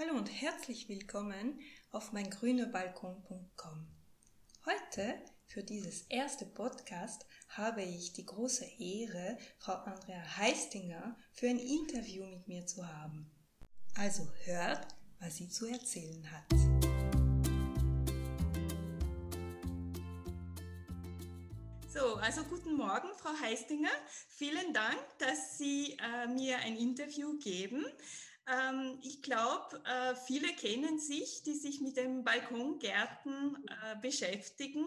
Hallo und herzlich willkommen auf meingrünerbalkon.com. Heute für dieses erste Podcast habe ich die große Ehre, Frau Andrea Heistinger für ein Interview mit mir zu haben. Also hört, was sie zu erzählen hat. So, also guten Morgen, Frau Heistinger. Vielen Dank, dass Sie äh, mir ein Interview geben. Ähm, ich glaube, äh, viele kennen sich, die sich mit dem Balkongärten äh, beschäftigen.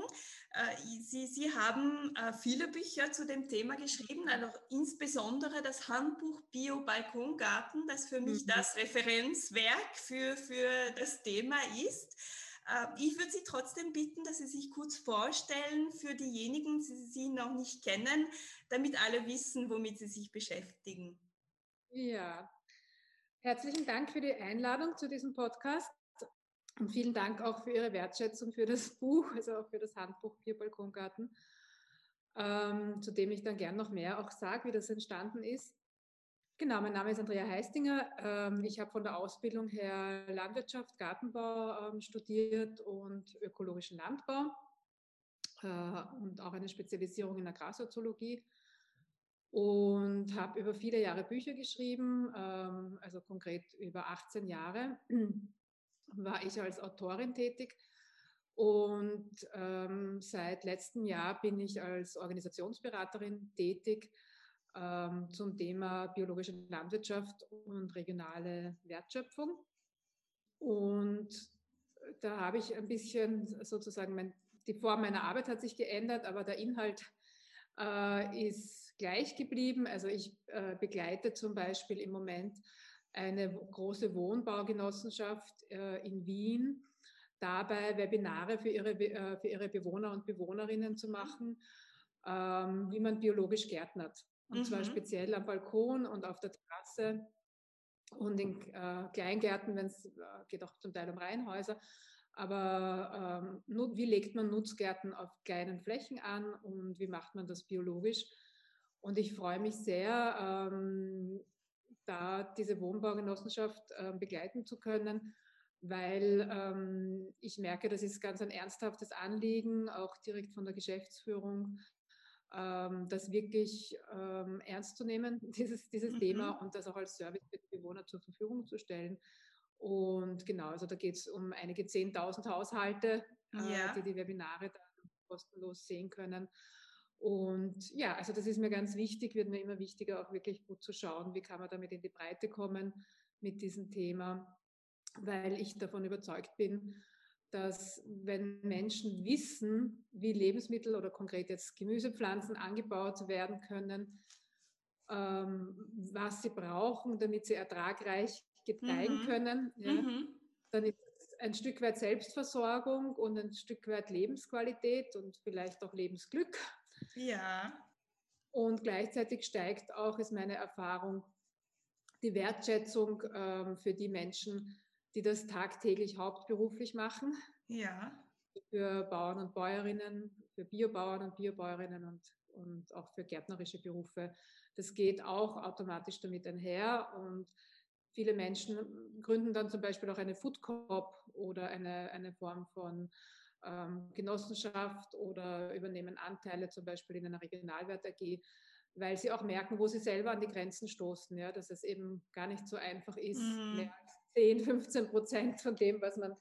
Äh, Sie, Sie haben viele Bücher zu dem Thema geschrieben, also insbesondere das Handbuch Bio-Balkongarten, das für mich mhm. das Referenzwerk für, für das Thema ist. Ich würde Sie trotzdem bitten, dass Sie sich kurz vorstellen für diejenigen, die Sie noch nicht kennen, damit alle wissen, womit Sie sich beschäftigen. Ja, Herzlichen Dank für die Einladung zu diesem Podcast und vielen Dank auch für Ihre Wertschätzung für das Buch, also auch für das Handbuch Bierbalkongarten, ähm, zu dem ich dann gern noch mehr auch sage, wie das entstanden ist. Genau, mein Name ist Andrea Heistinger. Ähm, ich habe von der Ausbildung her Landwirtschaft, Gartenbau ähm, studiert und ökologischen Landbau äh, und auch eine Spezialisierung in Agrarsoziologie und habe über viele Jahre Bücher geschrieben, ähm, also konkret über 18 Jahre war ich als Autorin tätig. Und ähm, seit letztem Jahr bin ich als Organisationsberaterin tätig ähm, zum Thema biologische Landwirtschaft und regionale Wertschöpfung. Und da habe ich ein bisschen sozusagen, mein, die Form meiner Arbeit hat sich geändert, aber der Inhalt äh, ist gleich geblieben. Also ich äh, begleite zum Beispiel im Moment eine große Wohnbaugenossenschaft äh, in Wien, dabei Webinare für ihre, äh, für ihre Bewohner und Bewohnerinnen zu machen, ähm, wie man biologisch gärtnert. Und mhm. zwar speziell am Balkon und auf der Terrasse und in äh, Kleingärten, wenn es äh, geht auch zum Teil um Reihenhäuser. Aber ähm, wie legt man Nutzgärten auf kleinen Flächen an und wie macht man das biologisch? Und ich freue mich sehr, ähm, da diese Wohnbaugenossenschaft äh, begleiten zu können, weil ähm, ich merke, das ist ganz ein ernsthaftes Anliegen, auch direkt von der Geschäftsführung, ähm, das wirklich ähm, ernst zu nehmen, dieses, dieses mhm. Thema und das auch als Service für die Bewohner zur Verfügung zu stellen. Und genau, also da geht es um einige 10.000 Haushalte, äh, ja. die die Webinare dann kostenlos sehen können. Und ja, also das ist mir ganz wichtig, wird mir immer wichtiger, auch wirklich gut zu schauen, wie kann man damit in die Breite kommen mit diesem Thema, weil ich davon überzeugt bin, dass wenn Menschen wissen, wie Lebensmittel oder konkret jetzt Gemüsepflanzen angebaut werden können, ähm, was sie brauchen, damit sie ertragreich gedeihen mhm. können, ja, mhm. dann ist es ein Stück weit Selbstversorgung und ein Stück weit Lebensqualität und vielleicht auch Lebensglück. Ja. Und gleichzeitig steigt auch, ist meine Erfahrung, die Wertschätzung ähm, für die Menschen, die das tagtäglich hauptberuflich machen. Ja. Für Bauern und Bäuerinnen, für Biobauern und Biobäuerinnen und, und auch für gärtnerische Berufe. Das geht auch automatisch damit einher und Viele Menschen gründen dann zum Beispiel auch eine Food Coop oder eine, eine Form von ähm, Genossenschaft oder übernehmen Anteile zum Beispiel in einer Regionalwert AG, weil sie auch merken, wo sie selber an die Grenzen stoßen, ja, dass es eben gar nicht so einfach ist, mhm. mehr als 10, 15 Prozent von dem, was man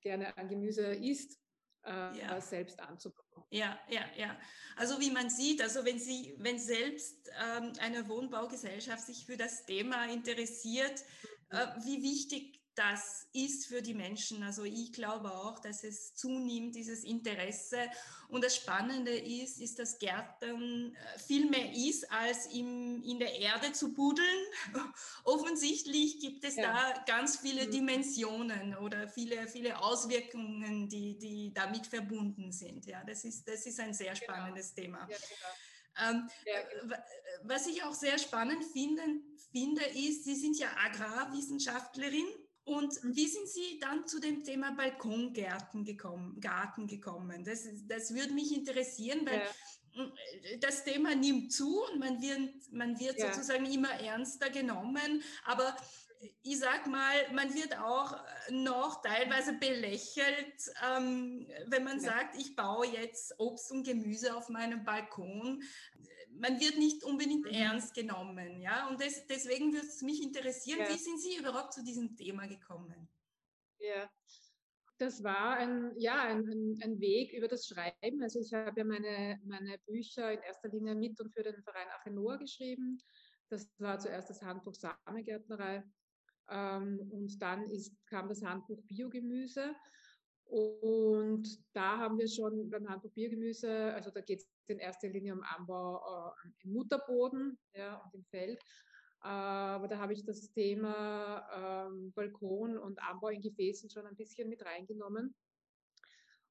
gerne an Gemüse isst, äh, ja. selbst anzubauen. Ja, ja, ja. Also wie man sieht, also wenn Sie, wenn selbst ähm, eine Wohnbaugesellschaft sich für das Thema interessiert, äh, wie wichtig das ist für die Menschen. Also ich glaube auch, dass es zunimmt, dieses Interesse. Und das Spannende ist, ist, dass Gärten äh, viel mehr ist, als im, in der Erde zu buddeln. Offensichtlich gibt es ja. da ganz viele mhm. Dimensionen oder viele, viele Auswirkungen, die, die damit verbunden sind. Ja, das ist, das ist ein sehr genau. spannendes genau. Thema. Ja, genau. Ähm, ja, genau. Was ich auch sehr spannend finde, finde, ist, Sie sind ja Agrarwissenschaftlerin und wie sind Sie dann zu dem Thema Balkongärten gekommen, Garten gekommen? Das, das würde mich interessieren, weil ja. das Thema nimmt zu und man wird, man wird ja. sozusagen immer ernster genommen. Aber ich sag mal, man wird auch noch teilweise belächelt, ähm, wenn man ja. sagt, ich baue jetzt Obst und Gemüse auf meinem Balkon. Man wird nicht unbedingt mhm. ernst genommen, ja. Und das, deswegen würde es mich interessieren, ja. wie sind Sie überhaupt zu diesem Thema gekommen? Ja, das war ein, ja, ein, ein, Weg über das Schreiben. Also ich habe ja meine, meine Bücher in erster Linie mit und für den Verein Achenoa geschrieben. Das war zuerst das Handbuch Samengärtnerei ähm, und dann ist, kam das Handbuch Biogemüse. Und da haben wir schon beim Handbuch Biogemüse, also da geht es in erster Linie um Anbau äh, im Mutterboden ja, und im Feld. Aber da habe ich das Thema ähm, Balkon und Anbau in Gefäßen schon ein bisschen mit reingenommen.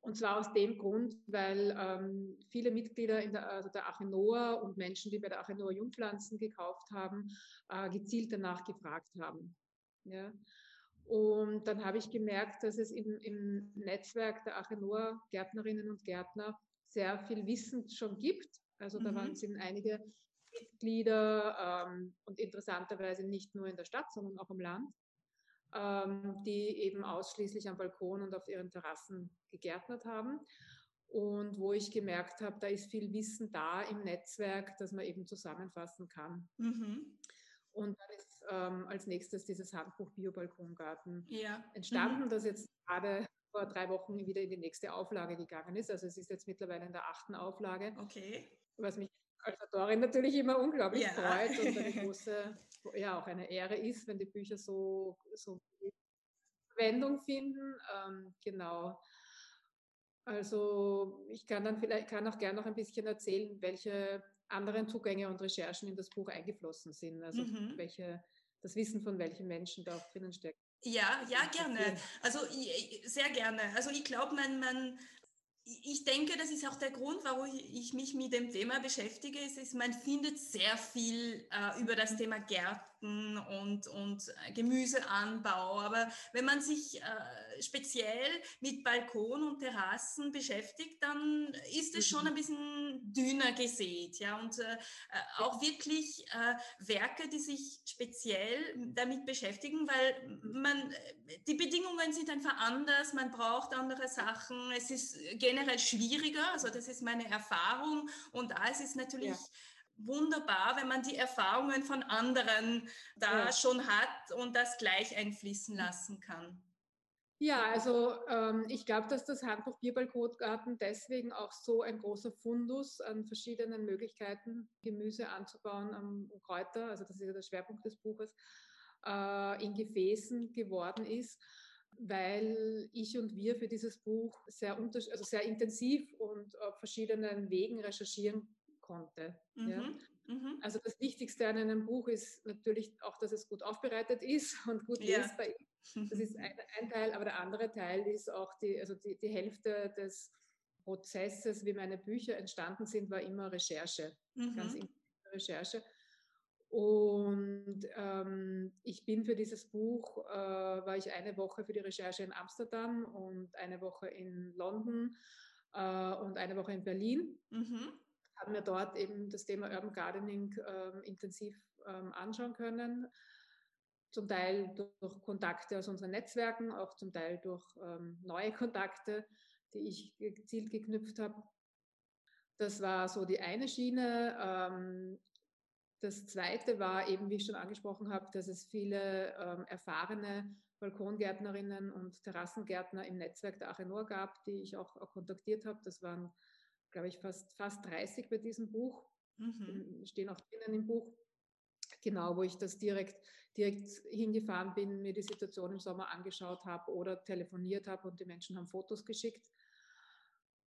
Und zwar aus dem Grund, weil ähm, viele Mitglieder in der, also der Achenoa und Menschen, die bei der Achenoa Jungpflanzen gekauft haben, äh, gezielt danach gefragt haben. Ja. Und dann habe ich gemerkt, dass es im, im Netzwerk der Achenoa Gärtnerinnen und Gärtner sehr viel Wissen schon gibt. Also da mhm. waren, sind einige Mitglieder ähm, und interessanterweise nicht nur in der Stadt, sondern auch im Land, ähm, die eben ausschließlich am Balkon und auf ihren Terrassen gegärtnet haben. Und wo ich gemerkt habe, da ist viel Wissen da im Netzwerk, das man eben zusammenfassen kann. Mhm. Und dann ist ähm, als nächstes dieses Handbuch Biobalkongarten ja. entstanden, mhm. das jetzt gerade vor drei Wochen wieder in die nächste Auflage gegangen ist. Also es ist jetzt mittlerweile in der achten Auflage. Okay. Was mich als Autorin natürlich immer unglaublich ja. freut und eine große, ja auch eine Ehre ist, wenn die Bücher so, so Verwendung finden. Ähm, genau. Also ich kann dann vielleicht kann auch gerne noch ein bisschen erzählen, welche anderen Zugänge und Recherchen in das Buch eingeflossen sind. Also mhm. welche, das Wissen von welchen Menschen da auch drinnen steckt. Ja, ja, gerne. Also sehr gerne. Also ich glaube, man, man ich denke, das ist auch der Grund, warum ich mich mit dem Thema beschäftige. Es ist, man findet sehr viel äh, über das Thema Gärten und, und Gemüseanbau. Aber wenn man sich äh, speziell mit Balkon und Terrassen beschäftigt, dann ist es schon mhm. ein bisschen dünner gesät. Ja? Und äh, auch wirklich äh, Werke, die sich speziell damit beschäftigen, weil man, die Bedingungen sind einfach anders, man braucht andere Sachen. Es ist generell schwieriger, also das ist meine Erfahrung. Und da ist es natürlich ja. Wunderbar, wenn man die Erfahrungen von anderen da ja. schon hat und das gleich einfließen lassen kann. Ja, also ähm, ich glaube, dass das Handbuch Bierbalkotgarten deswegen auch so ein großer Fundus an verschiedenen Möglichkeiten, Gemüse anzubauen, um, Kräuter, also das ist ja der Schwerpunkt des Buches, äh, in Gefäßen geworden ist weil ich und wir für dieses Buch sehr, also sehr intensiv und auf verschiedenen Wegen recherchieren konnte. Mhm. Ja. Mhm. Also das Wichtigste an einem Buch ist natürlich auch, dass es gut aufbereitet ist und gut ja. lesbar ist. Das ist ein, ein, Teil, aber der andere Teil ist auch die, also die, die Hälfte des Prozesses, wie meine Bücher entstanden sind, war immer Recherche, mhm. ganz intensive Recherche. Und ähm, ich bin für dieses Buch, äh, war ich eine Woche für die Recherche in Amsterdam und eine Woche in London äh, und eine Woche in Berlin. Mhm. Haben mir dort eben das Thema Urban Gardening äh, intensiv ähm, anschauen können. Zum Teil durch Kontakte aus unseren Netzwerken, auch zum Teil durch ähm, neue Kontakte, die ich gezielt geknüpft habe. Das war so die eine Schiene. Ähm, das Zweite war eben, wie ich schon angesprochen habe, dass es viele ähm, erfahrene Balkongärtnerinnen und Terrassengärtner im Netzwerk der Achenor gab, die ich auch, auch kontaktiert habe. Das waren, glaube ich, fast, fast 30 bei diesem Buch. Mhm. Stehen auch drinnen im Buch. Genau, wo ich das direkt, direkt hingefahren bin, mir die Situation im Sommer angeschaut habe oder telefoniert habe und die Menschen haben Fotos geschickt.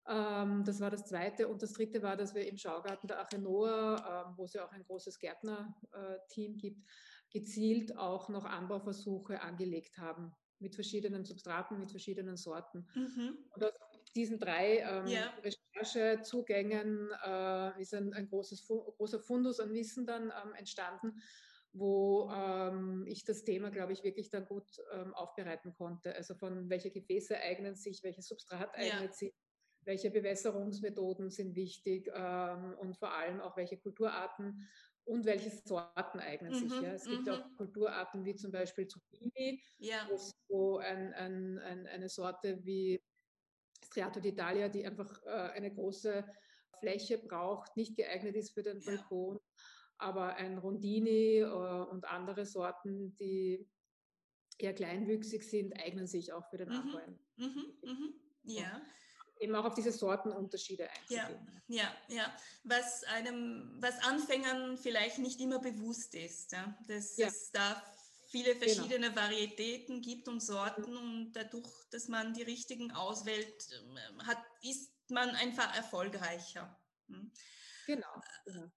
Ähm, das war das Zweite. Und das Dritte war, dass wir im Schaugarten der Achenoa, ähm, wo es ja auch ein großes Gärtnerteam gibt, gezielt auch noch Anbauversuche angelegt haben mit verschiedenen Substraten, mit verschiedenen Sorten. Mhm. Und aus diesen drei ähm, yeah. Recherchezugängen äh, ist ein, ein großes, großer Fundus an Wissen dann ähm, entstanden, wo ähm, ich das Thema, glaube ich, wirklich dann gut ähm, aufbereiten konnte. Also von welche Gefäße eignen sich, welches Substrat eignet yeah. sich, welche Bewässerungsmethoden sind wichtig ähm, und vor allem auch welche Kulturarten und welche Sorten eignen sich. Mhm, ja. Es gibt auch mhm. Kulturarten wie zum Beispiel Zucchini, ja. wo ein, ein, ein, eine Sorte wie Striato d'Italia, die einfach äh, eine große Fläche braucht, nicht geeignet ist für den Balkon. Aber ein Rondini äh, und andere Sorten, die eher kleinwüchsig sind, eignen sich auch für den mhm. Anbau. Mhm, mhm, ja eben auch auf diese Sortenunterschiede einzugehen. Ja, ja, ja. Was einem, was Anfängern vielleicht nicht immer bewusst ist, ja? dass ja. es da viele genau. verschiedene genau. Varietäten gibt und Sorten und dadurch, dass man die richtigen auswählt, ähm, hat, ist man einfach erfolgreicher. Hm. Genau. genau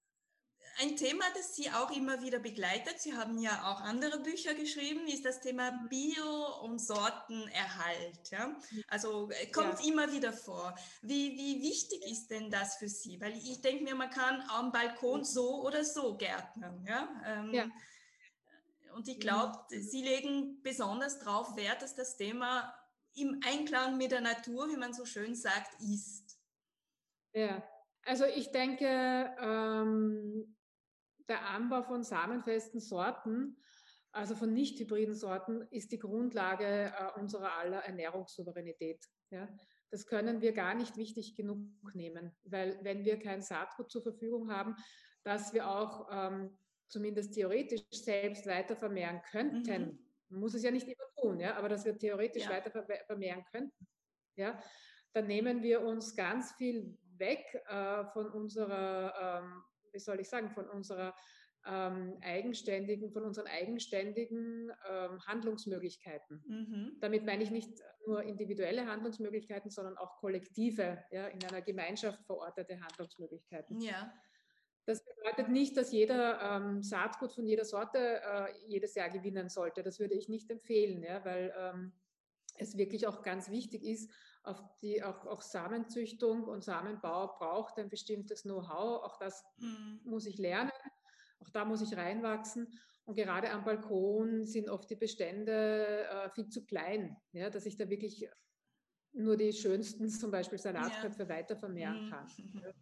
ein Thema, das Sie auch immer wieder begleitet, Sie haben ja auch andere Bücher geschrieben, ist das Thema Bio- und Sortenerhalt. Ja? Also äh, kommt ja. immer wieder vor. Wie, wie wichtig ist denn das für Sie? Weil ich denke mir, man kann am Balkon so oder so gärtnern. Ja? Ähm, ja. Und ich glaube, Sie legen besonders darauf Wert, dass das Thema im Einklang mit der Natur, wie man so schön sagt, ist. Ja, also ich denke, ähm, der Anbau von samenfesten Sorten, also von nicht hybriden Sorten, ist die Grundlage äh, unserer aller Ernährungssouveränität. Ja? Das können wir gar nicht wichtig genug nehmen, weil wenn wir kein Saatgut zur Verfügung haben, das wir auch ähm, zumindest theoretisch selbst weiter vermehren könnten, mhm. man muss es ja nicht immer tun, ja, aber dass wir theoretisch ja. weiter vermehren könnten, ja, dann nehmen wir uns ganz viel weg äh, von unserer ähm, wie soll ich sagen, von unserer ähm, eigenständigen, von unseren eigenständigen ähm, Handlungsmöglichkeiten. Mhm. Damit meine ich nicht nur individuelle Handlungsmöglichkeiten, sondern auch kollektive, ja, in einer Gemeinschaft verortete Handlungsmöglichkeiten. Ja. Das bedeutet nicht, dass jeder ähm, Saatgut von jeder Sorte äh, jedes Jahr gewinnen sollte. Das würde ich nicht empfehlen, ja, weil ähm, es wirklich auch ganz wichtig ist, auf die auch, auch Samenzüchtung und Samenbau braucht ein bestimmtes Know-how. Auch das mhm. muss ich lernen. Auch da muss ich reinwachsen. Und gerade am Balkon sind oft die Bestände äh, viel zu klein, ja, dass ich da wirklich nur die schönsten, zum Beispiel Salatköpfe, ja. weiter vermehren mhm.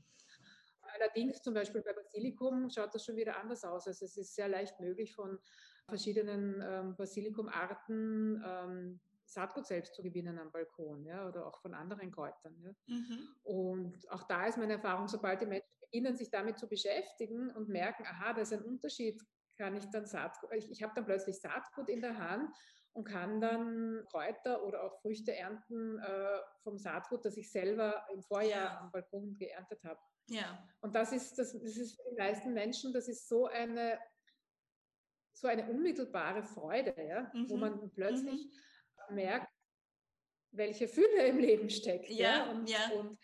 Allerdings zum Beispiel bei Basilikum schaut das schon wieder anders aus. Also es ist sehr leicht möglich von verschiedenen ähm, Basilikumarten ähm, Saatgut selbst zu gewinnen am Balkon ja, oder auch von anderen Kräutern. Ja. Mhm. Und auch da ist meine Erfahrung, sobald die Menschen beginnen, sich damit zu beschäftigen und merken, aha, da ist ein Unterschied, kann ich dann Saatgut, ich, ich habe dann plötzlich Saatgut in der Hand und kann dann Kräuter oder auch Früchte ernten äh, vom Saatgut, das ich selber im Vorjahr ja. am Balkon geerntet habe. Ja. Und das ist, das, das ist für die meisten Menschen, das ist so eine, so eine unmittelbare Freude, ja, mhm. wo man plötzlich mhm merkt, welche Fülle im Leben steckt. Ja, ja? Und, ja. und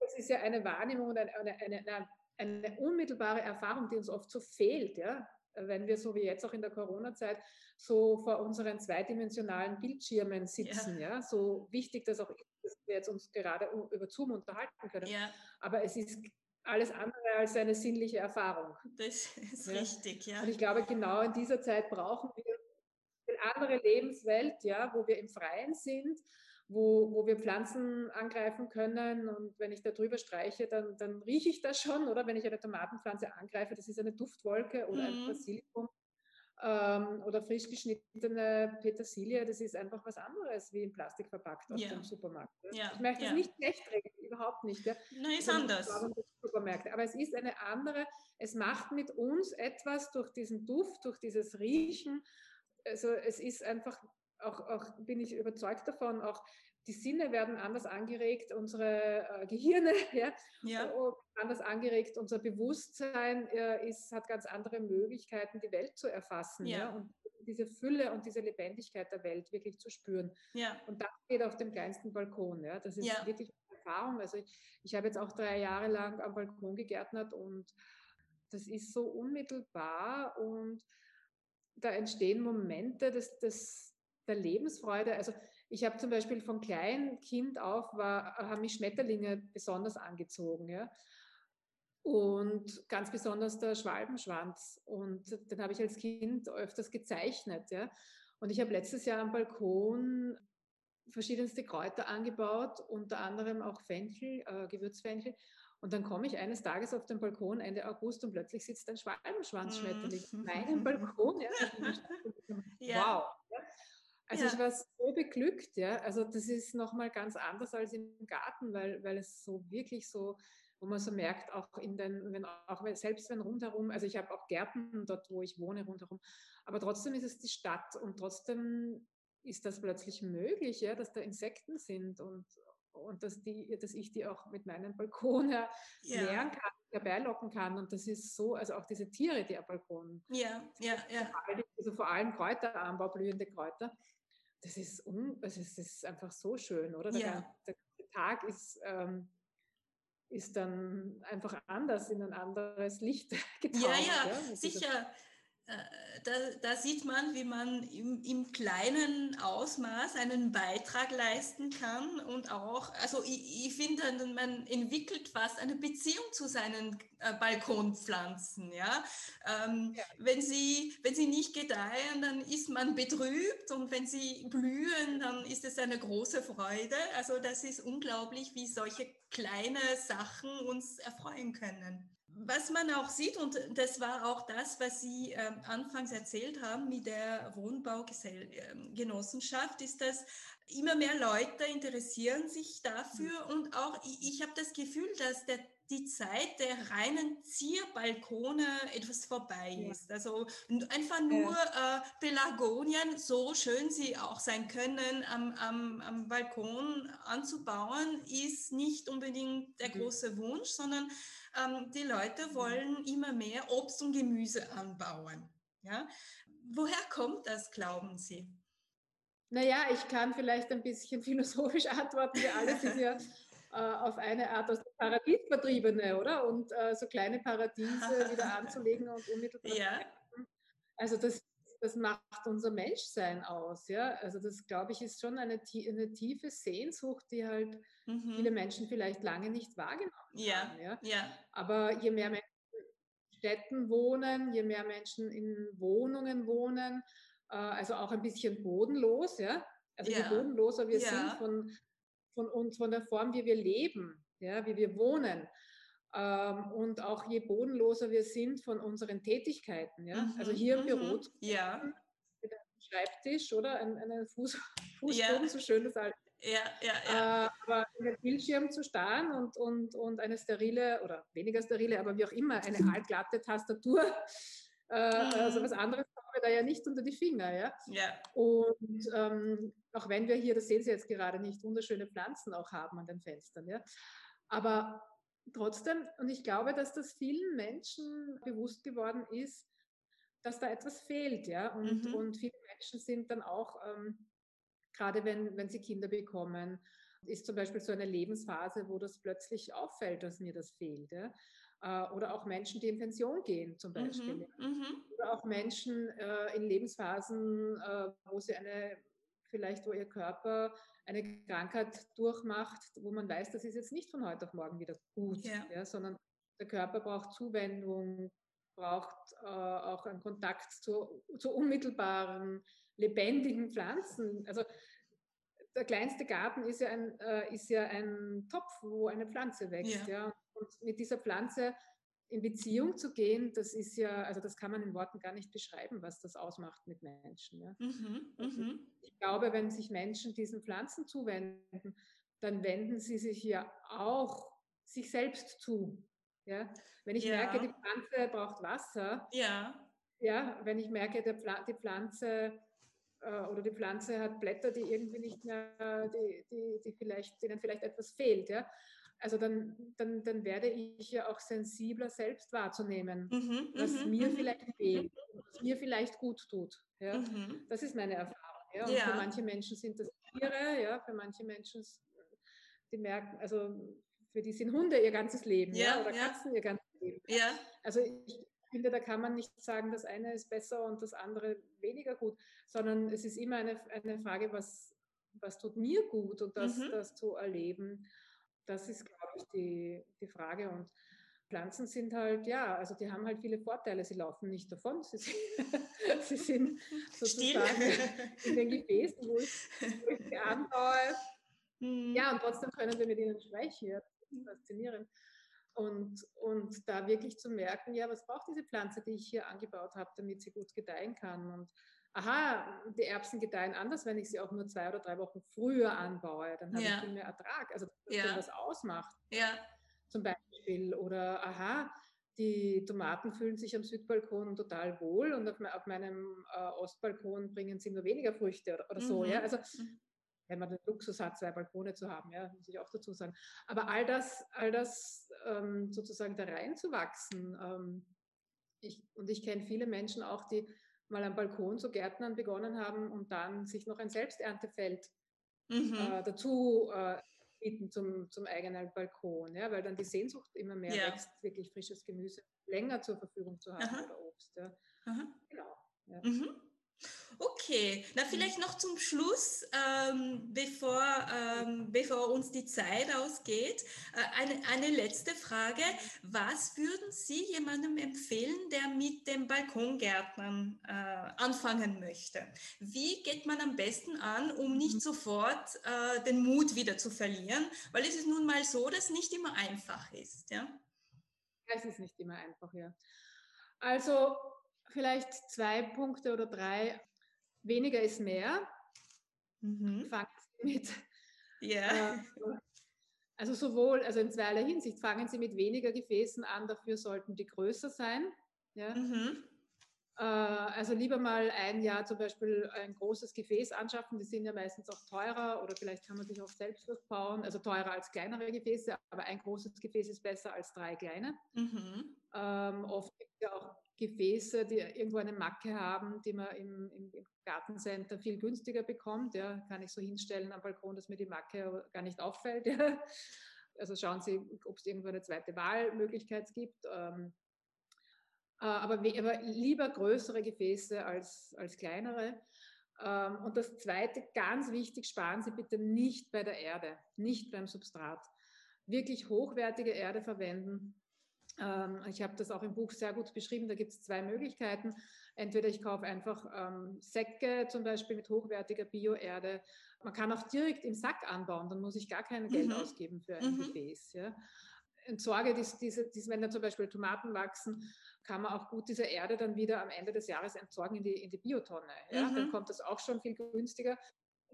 das ist ja eine Wahrnehmung und eine, eine, eine, eine, unmittelbare Erfahrung, die uns oft so fehlt, ja. Wenn wir so wie jetzt auch in der Corona-Zeit so vor unseren zweidimensionalen Bildschirmen sitzen, ja. ja. So wichtig das auch ist, dass wir jetzt uns gerade über Zoom unterhalten können. Ja. Aber es ist alles andere als eine sinnliche Erfahrung. Das ist ja. richtig, ja. Und ich glaube, genau in dieser Zeit brauchen wir andere Lebenswelt, ja, wo wir im Freien sind, wo, wo wir Pflanzen angreifen können. Und wenn ich da drüber streiche, dann, dann rieche ich das schon. Oder wenn ich eine Tomatenpflanze angreife, das ist eine Duftwolke oder mhm. ein Basilikum ähm, oder frisch geschnittene Petersilie. Das ist einfach was anderes wie in Plastik verpackt aus ja. dem Supermarkt. Ja. Ich möchte ja. es nicht schlecht reden, überhaupt nicht. Ja. Nein, ist anders. Supermärkte. Aber es ist eine andere, es macht mit uns etwas durch diesen Duft, durch dieses Riechen also es ist einfach, auch, auch bin ich überzeugt davon, auch die Sinne werden anders angeregt, unsere äh, Gehirne ja, ja. anders angeregt, unser Bewusstsein äh, ist, hat ganz andere Möglichkeiten, die Welt zu erfassen ja. ja. und diese Fülle und diese Lebendigkeit der Welt wirklich zu spüren. Ja. Und das geht auf dem kleinsten Balkon. Ja. Das ist ja. wirklich eine Erfahrung. Also ich, ich habe jetzt auch drei Jahre lang am Balkon gegärtnet und das ist so unmittelbar und da entstehen Momente des, des, der Lebensfreude. Also ich habe zum Beispiel von klein Kind auf, war, haben mich Schmetterlinge besonders angezogen. Ja? Und ganz besonders der Schwalbenschwanz. Und den habe ich als Kind öfters gezeichnet. Ja? Und ich habe letztes Jahr am Balkon verschiedenste Kräuter angebaut, unter anderem auch Fenchel, äh, Gewürzfenchel. Und dann komme ich eines Tages auf den Balkon Ende August und plötzlich sitzt ein Schwalbenschwanzschmetterling auf meinem Balkon. Ja, ja. Wow. Ja. Also ja. ich war so beglückt, ja. Also das ist nochmal ganz anders als im Garten, weil, weil es so wirklich so, wo man so merkt, auch in den, wenn auch selbst wenn rundherum, also ich habe auch Gärten dort, wo ich wohne, rundherum, aber trotzdem ist es die Stadt und trotzdem ist das plötzlich möglich, ja, dass da Insekten sind und, und dass, die, dass ich die auch mit meinem Balkon ja. lernen kann, herbeilocken kann. Und das ist so, also auch diese Tiere, die am Balkon. Ja, ja, ja. Also vor allem Kräuteranbau, blühende Kräuter. Das ist, un, also es ist einfach so schön, oder? Der, ja. der, der Tag ist, ähm, ist dann einfach anders in ein anderes Licht getaucht. Ja, ja sicher. Äh, da, da, sieht man, wie man im, im, kleinen Ausmaß einen Beitrag leisten kann und auch, also ich, ich finde, man entwickelt fast eine Beziehung zu seinen äh, Balkonpflanzen. Ja? Ähm, ja? Wenn, sie, wenn sie nicht gedeihen, dann ist man betrübt und wenn sie blühen, dann ist es eine große Freude. Also das ist unglaublich, wie solche kleine Sachen uns erfreuen können was man auch sieht, und das war auch das, was Sie äh, anfangs erzählt haben mit der Wohnbaugenossenschaft, ist, dass immer mehr Leute interessieren sich dafür mhm. und auch ich, ich habe das Gefühl, dass der, die Zeit der reinen Zierbalkone etwas vorbei ist. Ja. Also einfach nur ja. äh, Pelagonien, so schön sie auch sein können, am, am, am Balkon anzubauen, ist nicht unbedingt der mhm. große Wunsch, sondern ähm, die Leute mhm. wollen immer mehr Obst und Gemüse anbauen. Ja? Woher kommt das, glauben Sie? Naja, ich kann vielleicht ein bisschen philosophisch antworten. Wir alle sind ja äh, auf eine Art aus dem Paradies vertriebene, oder? Und äh, so kleine Paradiese wieder anzulegen und unmittelbar. Ja. Also das das macht unser Menschsein aus. Ja? Also das, glaube ich, ist schon eine, eine tiefe Sehnsucht, die halt mhm. viele Menschen vielleicht lange nicht wahrgenommen ja. haben. Ja? ja. Aber je mehr Menschen in Städten wohnen, je mehr Menschen in Wohnungen wohnen, äh, also auch ein bisschen bodenlos, ja. Also ja. je bodenloser wir ja. sind von, von uns, von der Form, wie wir leben, ja, wie wir wohnen, und auch je bodenloser wir sind von unseren Tätigkeiten. Ja? Mhm, also hier im Büro mhm. ja. mit einem Schreibtisch oder ein, einen Fuß, Fußboden, ja. so schön das halt. Ja, ja, ja. Äh, aber in den Bildschirm zu starren und, und, und eine sterile oder weniger sterile, aber wie auch immer, eine altglatte Tastatur, äh, mhm. also was anderes haben wir da ja nicht unter die Finger. Ja? ja. Und ähm, auch wenn wir hier, das sehen Sie jetzt gerade nicht, wunderschöne Pflanzen auch haben an den Fenstern. Ja? Aber trotzdem, und ich glaube, dass das vielen Menschen bewusst geworden ist, dass da etwas fehlt, ja. Und, mhm. und viele Menschen sind dann auch, ähm, gerade wenn, wenn sie Kinder bekommen, ist zum Beispiel so eine Lebensphase, wo das plötzlich auffällt, dass mir das fehlt. Ja? Äh, oder auch Menschen, die in Pension gehen, zum Beispiel. Mhm. Ja? Mhm. Oder auch Menschen äh, in Lebensphasen, äh, wo sie eine, vielleicht wo ihr Körper eine Krankheit durchmacht, wo man weiß, das ist jetzt nicht von heute auf morgen wieder gut, ja. Ja, sondern der Körper braucht Zuwendung, braucht äh, auch einen Kontakt zu, zu, unmittelbaren, lebendigen Pflanzen. Also der kleinste Garten ist ja ein, äh, ist ja ein Topf, wo eine Pflanze wächst. Ja. ja. Und mit dieser Pflanze in Beziehung zu gehen, das ist ja, also das kann man in Worten gar nicht beschreiben, was das ausmacht mit Menschen. Ja. Mhm, also mhm. ich glaube, wenn sich Menschen diesen Pflanzen zuwenden, dann wenden sie sich ja auch sich selbst zu. Ja? Wenn ich ja. merke, die Pflanze braucht Wasser, ja. Ja, wenn ich merke, Pfl die Pflanze äh, oder die Pflanze hat Blätter, die irgendwie nicht mehr, die, die, die vielleicht, denen vielleicht etwas fehlt, ja, also dann, dann, dann werde ich ja auch sensibler selbst wahrzunehmen, mhm, was mhm, mir mhm. vielleicht fehlt, was mir vielleicht gut tut. Ja? Mhm. Das ist meine Erfahrung. Ja? Und ja. für manche Menschen sind das Tiere, ja, für manche Menschen, die merken, also für die sind Hunde ihr ganzes Leben, ja, ja? oder Katzen ihr ganzes Leben. Ja. Also ich finde, da kann man nicht sagen, das eine ist besser und das andere weniger gut, sondern es ist immer eine, eine Frage, was, was tut mir gut und das, mhm. das zu erleben. Das ist, glaube ich, die, die Frage. Und Pflanzen sind halt, ja, also die haben halt viele Vorteile. Sie laufen nicht davon. Sie sind, sie sind sozusagen in den Gefäßen, wo ich, wo ich sie anbaue. Mhm. Ja, und trotzdem können wir mit ihnen sprechen. Ja, das ist faszinierend. Und, und da wirklich zu merken, ja, was braucht diese Pflanze, die ich hier angebaut habe, damit sie gut gedeihen kann. Und aha, die Erbsen gedeihen anders, wenn ich sie auch nur zwei oder drei Wochen früher anbaue. Dann habe ja. ich viel mehr Ertrag. Also, dass ja. was ausmacht. Ja. Zum Beispiel. Oder aha, die Tomaten fühlen sich am Südbalkon total wohl und auf, auf meinem äh, Ostbalkon bringen sie nur weniger Früchte oder, oder so. Mhm. Ja? Also mhm wenn man den Luxus hat, zwei Balkone zu haben, ja, muss ich auch dazu sagen. Aber all das, all das ähm, sozusagen da reinzuwachsen, ähm, ich, und ich kenne viele Menschen auch, die mal am Balkon zu Gärtnern begonnen haben und dann sich noch ein Selbsterntefeld mhm. äh, dazu äh, bieten zum, zum eigenen Balkon, ja, weil dann die Sehnsucht immer mehr ja. wächst, wirklich frisches Gemüse länger zur Verfügung zu haben Aha. oder Obst. Ja. Genau. Ja. Mhm. Okay, na mhm. vielleicht noch zum Schluss, ähm, bevor, ähm, bevor uns die Zeit ausgeht, äh, eine, eine letzte Frage. Was würden Sie jemandem empfehlen, der mit dem Balkongärtnern äh, anfangen möchte? Wie geht man am besten an, um nicht mhm. sofort äh, den Mut wieder zu verlieren? Weil es ist nun mal so, dass es nicht immer einfach ist. Ja? Es ist nicht immer einfach, ja. Also vielleicht zwei Punkte oder drei weniger ist mehr. Mhm. Fangen Sie mit. Ja. Äh, also sowohl, also in zweierlei Hinsicht, fangen Sie mit weniger Gefäßen an, dafür sollten die größer sein. Ja. Mhm. Äh, also lieber mal ein Jahr zum Beispiel ein großes Gefäß anschaffen, die sind ja meistens auch teurer oder vielleicht kann man sich auch selbst was bauen, also teurer als kleinere Gefäße, aber ein großes Gefäß ist besser als drei kleine. Mhm. Ähm, oft gibt es ja auch Gefäße, die irgendwo eine Macke haben, die man im, im, Gartencenter viel günstiger bekommt. Ja, kann ich so hinstellen am Balkon, dass mir die Macke gar nicht auffällt. Ja. Also schauen Sie, ob es irgendwo eine zweite Wahlmöglichkeit gibt. Ähm, äh, aber, aber, lieber größere Gefäße als, als kleinere. Ähm, und das Zweite, ganz wichtig, sparen Sie bitte nicht bei der Erde, nicht beim Substrat. Wirklich hochwertige Erde verwenden ich habe das auch im Buch sehr gut beschrieben. Da gibt es zwei Möglichkeiten. Entweder ich kaufe einfach ähm, Säcke, zum Beispiel mit hochwertiger Bioerde. Man kann auch direkt im Sack anbauen, dann muss ich gar kein Geld mhm. ausgeben für ein mhm. Gefäß. Ja. Entsorge diese, diese, diese, wenn da zum Beispiel Tomaten wachsen, kann man auch gut diese Erde dann wieder am Ende des Jahres entsorgen in die, in die Biotonne. Ja. Mhm. Dann kommt das auch schon viel günstiger.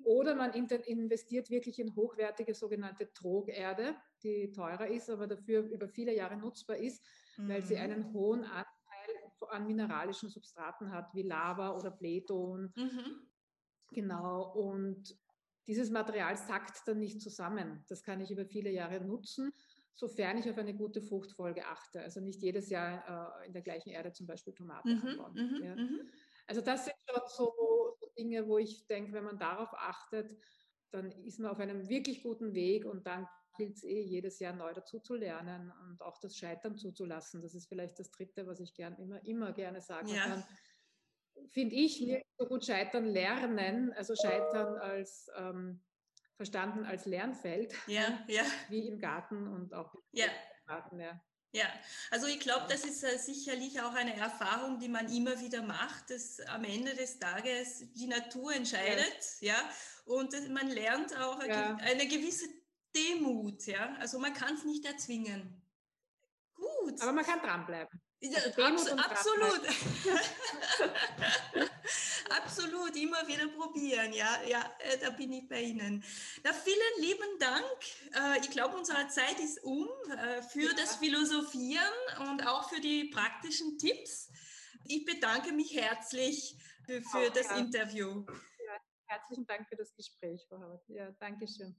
Oder man investiert wirklich in hochwertige sogenannte Trogerde, die teurer ist, aber dafür über viele Jahre nutzbar ist, mhm. weil sie mhm. einen hohen Anteil an mineralischen Substraten hat, wie Lava oder Blähton. Mhm. Genau, und dieses Material sackt dann nicht zusammen. Das kann ich über viele Jahre nutzen, sofern ich auf eine gute Fruchtfolge achte. Also nicht jedes Jahr äh, in der gleichen Erde zum Beispiel Tomaten mhm. anbauen. Mhm. Ja. Mhm. Also das sind schon so Dinge, wo ich denke, wenn man darauf achtet, dann ist man auf einem wirklich guten Weg und dann gilt es eh jedes Jahr neu dazu zu lernen und auch das Scheitern zuzulassen. Das ist vielleicht das Dritte, was ich gern immer, immer gerne sagen ja. kann. Finde ich nicht so gut scheitern lernen, also scheitern als ähm, verstanden als Lernfeld, ja, ja. wie im Garten und auch im. Garten. Ja. Ja, also ich glaube, das ist äh, sicherlich auch eine Erfahrung, die man immer wieder macht, dass am Ende des Tages die Natur entscheidet, ja, ja und man lernt auch ja. eine gewisse Demut, ja, also man kann es nicht erzwingen. Gut. Aber man kann dranbleiben. Ja, also abs absolut. absolut, immer wieder probieren. Ja, ja, äh, da bin ich bei Ihnen. Na, vielen lieben Dank. Äh, ich glaube, unsere Zeit ist um äh, für ja. das Philosophieren und auch für die praktischen Tipps. Ich bedanke mich herzlich für, für das ja. Interview. Ja, herzlichen Dank für das Gespräch, Frau Howard. Ja, danke schön.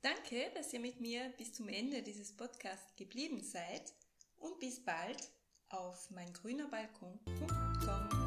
Danke, dass ihr mit mir bis zum Ende dieses Podcasts geblieben seid und bis bald auf meingrünerbalkon.com.